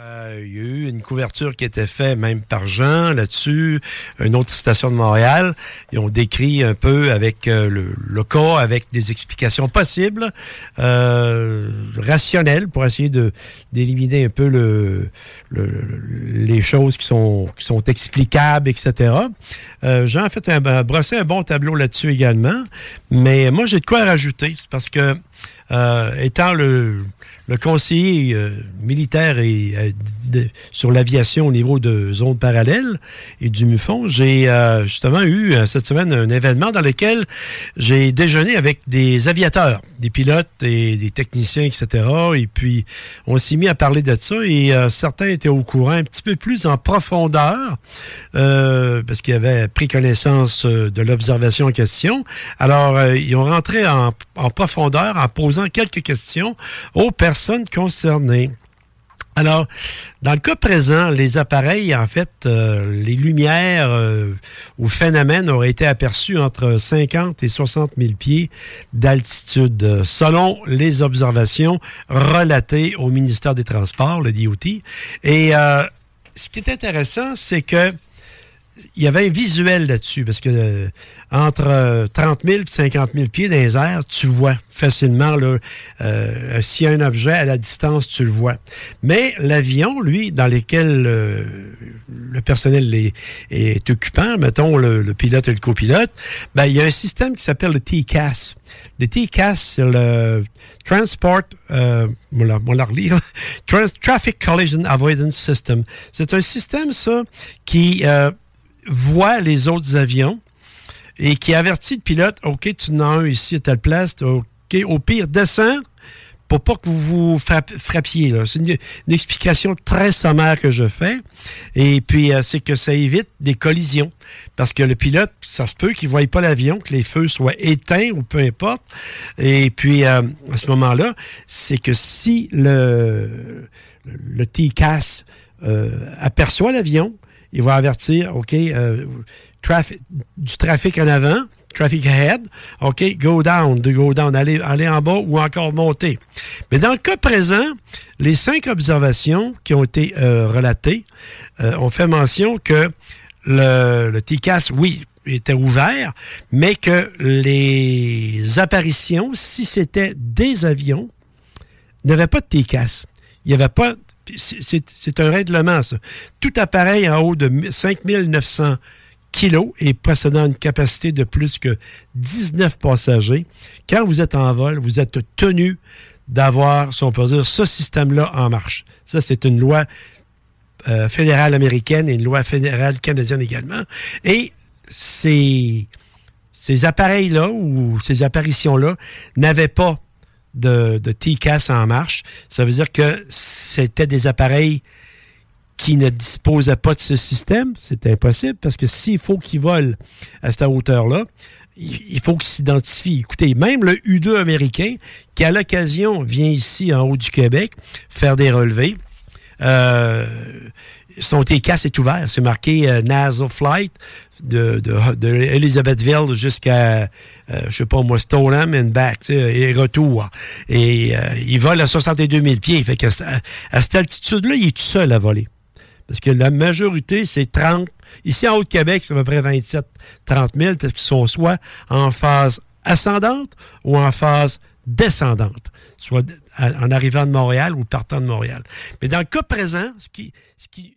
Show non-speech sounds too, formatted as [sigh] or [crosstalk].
Euh, il y a eu une couverture qui était faite même par Jean là-dessus, une autre station de Montréal. Ils ont décrit un peu avec euh, le, cas, avec des explications possibles, euh, rationnelles, pour essayer de d'éliminer un peu le, le- les choses qui sont qui explicables, etc. Jean a fait un, a brossé un bon tableau là-dessus également, mais moi j'ai de quoi rajouter, c'est parce que étant le, le conseiller euh, militaire et euh, sur l'aviation au niveau de zone parallèle et du MUFON, j'ai euh, justement eu euh, cette semaine un événement dans lequel j'ai déjeuné avec des aviateurs, des pilotes et des techniciens, etc. Et puis, on s'est mis à parler de ça et euh, certains étaient au courant un petit peu plus en profondeur parce qu'ils avaient pris connaissance de l'observation en question. Alors, ils ont rentré en, en profondeur en posant quelques questions aux personnes concernées. Alors, dans le cas présent, les appareils, en fait, euh, les lumières euh, ou phénomènes auraient été aperçus entre 50 et 60 000 pieds d'altitude, selon les observations relatées au ministère des Transports, le DOT. Et euh, ce qui est intéressant, c'est que il y avait un visuel là-dessus, parce que euh, entre euh, 30 000 et 50 000 pieds dans les airs, tu vois facilement, euh, s'il y a un objet à la distance, tu le vois. Mais l'avion, lui, dans lequel euh, le personnel est, est occupant, mettons le, le pilote et le copilote, ben, il y a un système qui s'appelle le TCAS. Le TCAS, c'est le Transport, euh, on la, la [laughs] Trans- Traffic Collision Avoidance System. C'est un système, ça, qui euh, voit les autres avions et qui avertit le pilote, OK, tu en as un ici à telle place, OK, au pire, descends pour pas que vous vous frapp- frappiez. C'est une, une explication très sommaire que je fais. Et puis, euh, c'est que ça évite des collisions. Parce que le pilote, ça se peut qu'il ne voie pas l'avion, que les feux soient éteints ou peu importe. Et puis, euh, à ce moment-là, c'est que si le, le TCAS euh, aperçoit l'avion, il va avertir, OK, euh, du trafic en avant, traffic ahead, OK, go down, de go down, aller, aller en bas ou encore monter. Mais dans le cas présent, les cinq observations qui ont été euh, relatées euh, ont fait mention que le, le TCAS, oui, était ouvert, mais que les apparitions, si c'était des avions, n'avaient pas de TCAS. Il n'y avait pas. C'est- un règlement, ça. Tout appareil en haut de 5900 kilos et possédant une capacité de plus que 19 passagers, quand vous êtes en vol, vous êtes tenu d'avoir, si on peut dire, ce système-là en marche. Ça, c'est une loi euh, fédérale américaine et une loi fédérale canadienne également. Et ces appareils-là ou ces apparitions-là n'avaient pas de, de TCAS en marche. Ça veut dire que c'était des appareils qui ne disposaient pas de ce système. C'est impossible parce que s'il faut qu'ils volent à cette hauteur-là, il faut qu'ils s'identifient. Écoutez, même le U-2 américain, qui à l'occasion vient ici en haut du Québec faire des relevés, euh, son TCAS est ouvert. C'est marqué euh, Nasal Flight de, de, de Elizabethville jusqu'à, euh, je sais pas moi, Stoneham and back, tu sais, et retour. Et euh, il vole à 62 000 pieds. Fait à, à cette altitude-là, il est tout seul à voler. Parce que la majorité, c'est 30. Ici, en Haut-de-Québec, c'est à peu près 27, 30 000, parce qu'ils sont soit en phase ascendante ou en phase descendante, soit en arrivant de Montréal ou partant de Montréal. Mais dans le cas présent, ce qui, ce qui